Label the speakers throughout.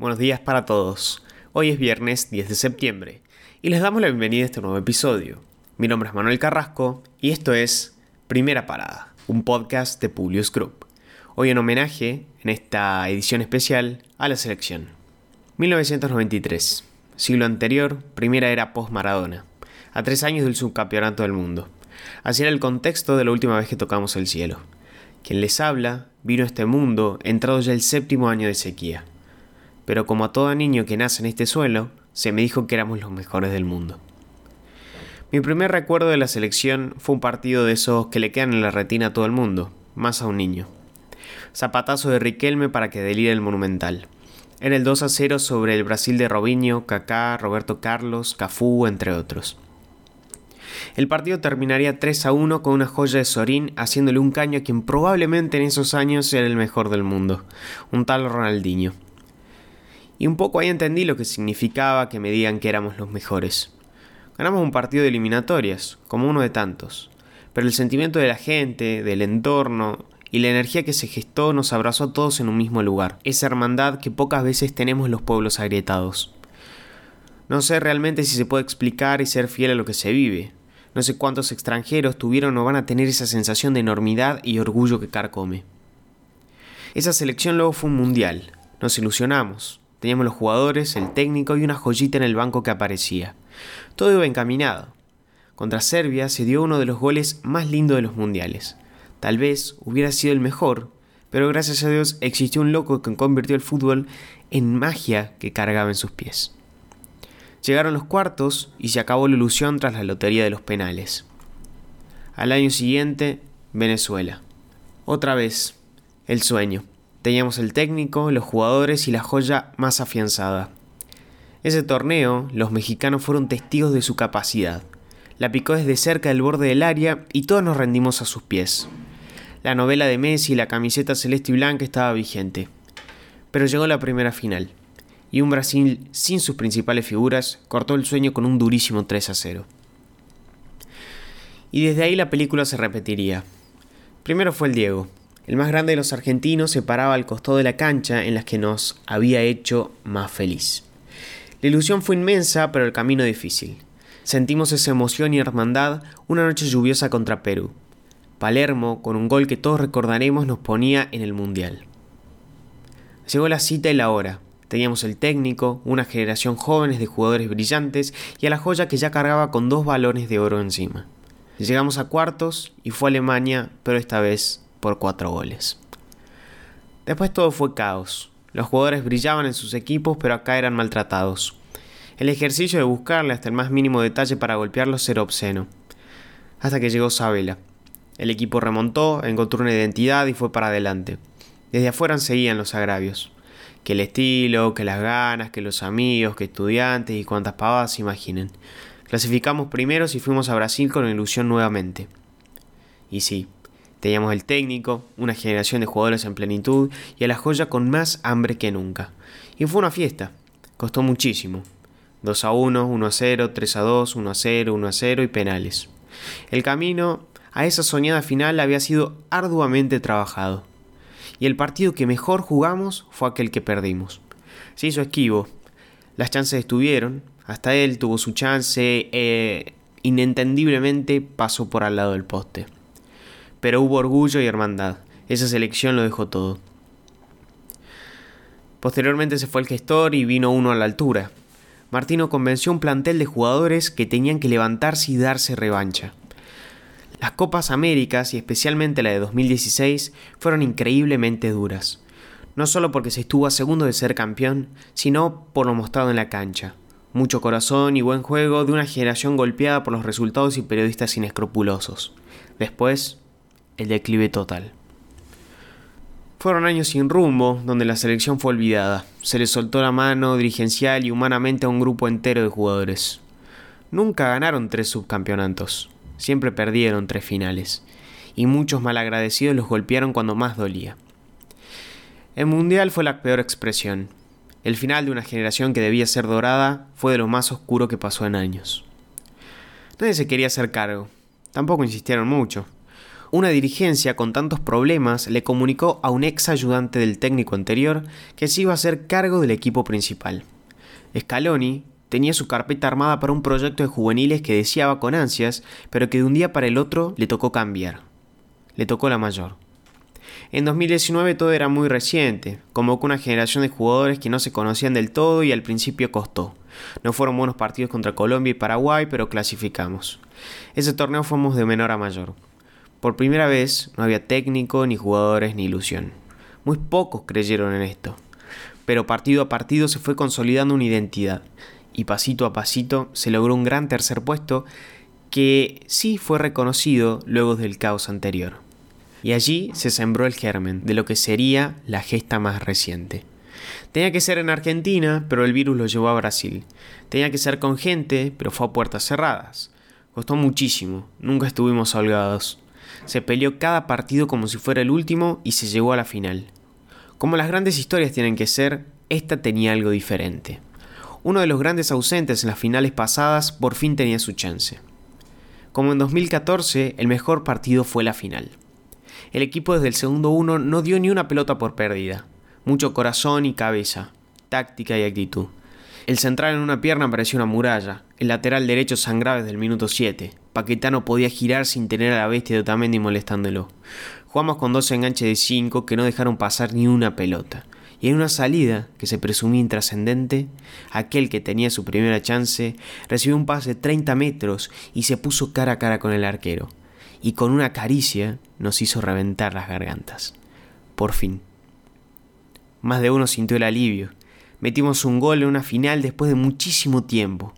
Speaker 1: Buenos días para todos. Hoy es viernes 10 de septiembre y les damos la bienvenida a este nuevo episodio. Mi nombre es Manuel Carrasco y esto es Primera Parada, un podcast de Publius Group. Hoy en homenaje, en esta edición especial, a la selección. 1993, siglo anterior, primera era post-Maradona, a tres años del subcampeonato del mundo. Así era el contexto de la última vez que tocamos el cielo. Quien les habla vino a este mundo entrado ya el séptimo año de sequía pero como a todo niño que nace en este suelo, se me dijo que éramos los mejores del mundo. Mi primer recuerdo de la selección fue un partido de esos que le quedan en la retina a todo el mundo, más a un niño. Zapatazo de Riquelme para que delire el Monumental. Era el 2 a 0 sobre el Brasil de Robinho, Kaká, Roberto Carlos, Cafú, entre otros. El partido terminaría 3 a 1 con una joya de Sorín haciéndole un caño a quien probablemente en esos años era el mejor del mundo, un tal Ronaldinho. Y un poco ahí entendí lo que significaba que me digan que éramos los mejores. Ganamos un partido de eliminatorias, como uno de tantos, pero el sentimiento de la gente, del entorno y la energía que se gestó nos abrazó a todos en un mismo lugar, esa hermandad que pocas veces tenemos los pueblos agrietados. No sé realmente si se puede explicar y ser fiel a lo que se vive. No sé cuántos extranjeros tuvieron o van a tener esa sensación de enormidad y orgullo que carcome. Esa selección luego fue un mundial. Nos ilusionamos. Teníamos los jugadores, el técnico y una joyita en el banco que aparecía. Todo iba encaminado. Contra Serbia se dio uno de los goles más lindos de los mundiales. Tal vez hubiera sido el mejor, pero gracias a Dios existió un loco que convirtió el fútbol en magia que cargaba en sus pies. Llegaron los cuartos y se acabó la ilusión tras la lotería de los penales. Al año siguiente, Venezuela. Otra vez, el sueño. Teníamos el técnico, los jugadores y la joya más afianzada. Ese torneo, los mexicanos fueron testigos de su capacidad. La picó desde cerca del borde del área y todos nos rendimos a sus pies. La novela de Messi y la camiseta celeste y blanca estaba vigente. Pero llegó la primera final, y un Brasil sin sus principales figuras cortó el sueño con un durísimo 3 a 0. Y desde ahí la película se repetiría. Primero fue el Diego, el más grande de los argentinos se paraba al costado de la cancha en las que nos había hecho más feliz. La ilusión fue inmensa, pero el camino difícil. Sentimos esa emoción y hermandad una noche lluviosa contra Perú. Palermo, con un gol que todos recordaremos, nos ponía en el Mundial. Llegó la cita y la hora. Teníamos el técnico, una generación jóvenes de jugadores brillantes y a la joya que ya cargaba con dos balones de oro encima. Llegamos a cuartos y fue Alemania, pero esta vez por cuatro goles. Después todo fue caos. Los jugadores brillaban en sus equipos, pero acá eran maltratados. El ejercicio de buscarle hasta el más mínimo detalle para golpearlos era obsceno. Hasta que llegó Sabela. El equipo remontó, encontró una identidad y fue para adelante. Desde afuera seguían los agravios. Que el estilo, que las ganas, que los amigos, que estudiantes y cuantas pavadas se imaginen. Clasificamos primeros y fuimos a Brasil con ilusión nuevamente. Y sí, Teníamos el técnico, una generación de jugadores en plenitud y a la joya con más hambre que nunca. Y fue una fiesta. Costó muchísimo. 2 a 1, 1 a 0, 3 a 2, 1 a 0, 1 a 0 y penales. El camino a esa soñada final había sido arduamente trabajado. Y el partido que mejor jugamos fue aquel que perdimos. Se hizo esquivo. Las chances estuvieron. Hasta él tuvo su chance. E inentendiblemente pasó por al lado del poste pero hubo orgullo y hermandad. Esa selección lo dejó todo. Posteriormente se fue el gestor y vino uno a la altura. Martino convenció un plantel de jugadores que tenían que levantarse y darse revancha. Las Copas Américas, y especialmente la de 2016, fueron increíblemente duras. No solo porque se estuvo a segundo de ser campeón, sino por lo mostrado en la cancha. Mucho corazón y buen juego de una generación golpeada por los resultados y periodistas inescrupulosos. Después, el declive total. Fueron años sin rumbo, donde la selección fue olvidada. Se le soltó la mano dirigencial y humanamente a un grupo entero de jugadores. Nunca ganaron tres subcampeonatos, siempre perdieron tres finales, y muchos malagradecidos los golpearon cuando más dolía. El Mundial fue la peor expresión. El final de una generación que debía ser dorada fue de lo más oscuro que pasó en años. Nadie se quería hacer cargo, tampoco insistieron mucho. Una dirigencia con tantos problemas le comunicó a un ex ayudante del técnico anterior que se iba a hacer cargo del equipo principal. Scaloni tenía su carpeta armada para un proyecto de juveniles que deseaba con ansias, pero que de un día para el otro le tocó cambiar. Le tocó la mayor. En 2019 todo era muy reciente, convocó una generación de jugadores que no se conocían del todo y al principio costó. No fueron buenos partidos contra Colombia y Paraguay, pero clasificamos. Ese torneo fuimos de menor a mayor. Por primera vez no había técnico, ni jugadores, ni ilusión. Muy pocos creyeron en esto. Pero partido a partido se fue consolidando una identidad, y pasito a pasito se logró un gran tercer puesto que sí fue reconocido luego del caos anterior y allí se sembró el germen de lo que sería la gesta más reciente. Tenía que ser en Argentina, pero el virus lo llevó a Brasil. Tenía que ser con gente, pero fue a puertas cerradas. Costó muchísimo, nunca estuvimos holgados. Se peleó cada partido como si fuera el último y se llegó a la final. Como las grandes historias tienen que ser, esta tenía algo diferente. Uno de los grandes ausentes en las finales pasadas por fin tenía su chance. Como en 2014, el mejor partido fue la final. El equipo desde el segundo uno no dio ni una pelota por pérdida. Mucho corazón y cabeza, táctica y actitud. El central en una pierna parecía una muralla, el lateral derecho sangraba desde el minuto 7. Paquetano podía girar sin tener a la bestia de Otamendi molestándolo. Jugamos con dos enganches de 5 que no dejaron pasar ni una pelota. Y en una salida, que se presumía intrascendente, aquel que tenía su primera chance recibió un pase de 30 metros y se puso cara a cara con el arquero y con una caricia nos hizo reventar las gargantas. Por fin. Más de uno sintió el alivio. Metimos un gol en una final después de muchísimo tiempo.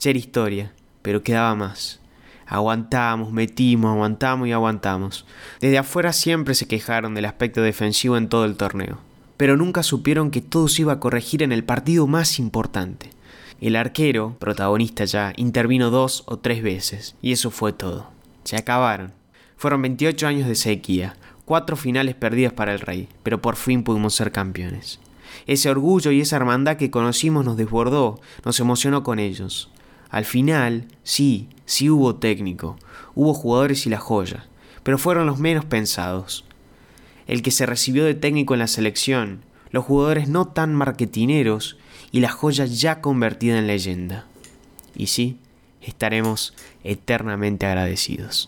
Speaker 1: Ya era historia, pero quedaba más. Aguantamos, metimos, aguantamos y aguantamos. Desde afuera siempre se quejaron del aspecto defensivo en todo el torneo, pero nunca supieron que todo se iba a corregir en el partido más importante. El arquero, protagonista ya, intervino dos o tres veces, y eso fue todo. Se acabaron. Fueron 28 años de sequía, cuatro finales perdidas para el Rey, pero por fin pudimos ser campeones. Ese orgullo y esa hermandad que conocimos nos desbordó, nos emocionó con ellos. Al final, sí, sí hubo técnico, hubo jugadores y la joya, pero fueron los menos pensados. El que se recibió de técnico en la selección, los jugadores no tan marketineros y la joya ya convertida en leyenda. Y sí, estaremos eternamente agradecidos.